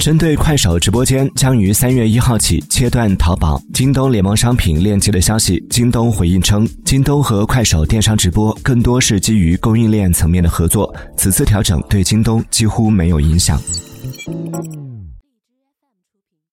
针对快手直播间将于三月一号起切断淘宝京东联盟商品链接的消息。京东回应称京东和快手电商直播更多是基于供应链层面的合作此次调整对京东几乎没有影响。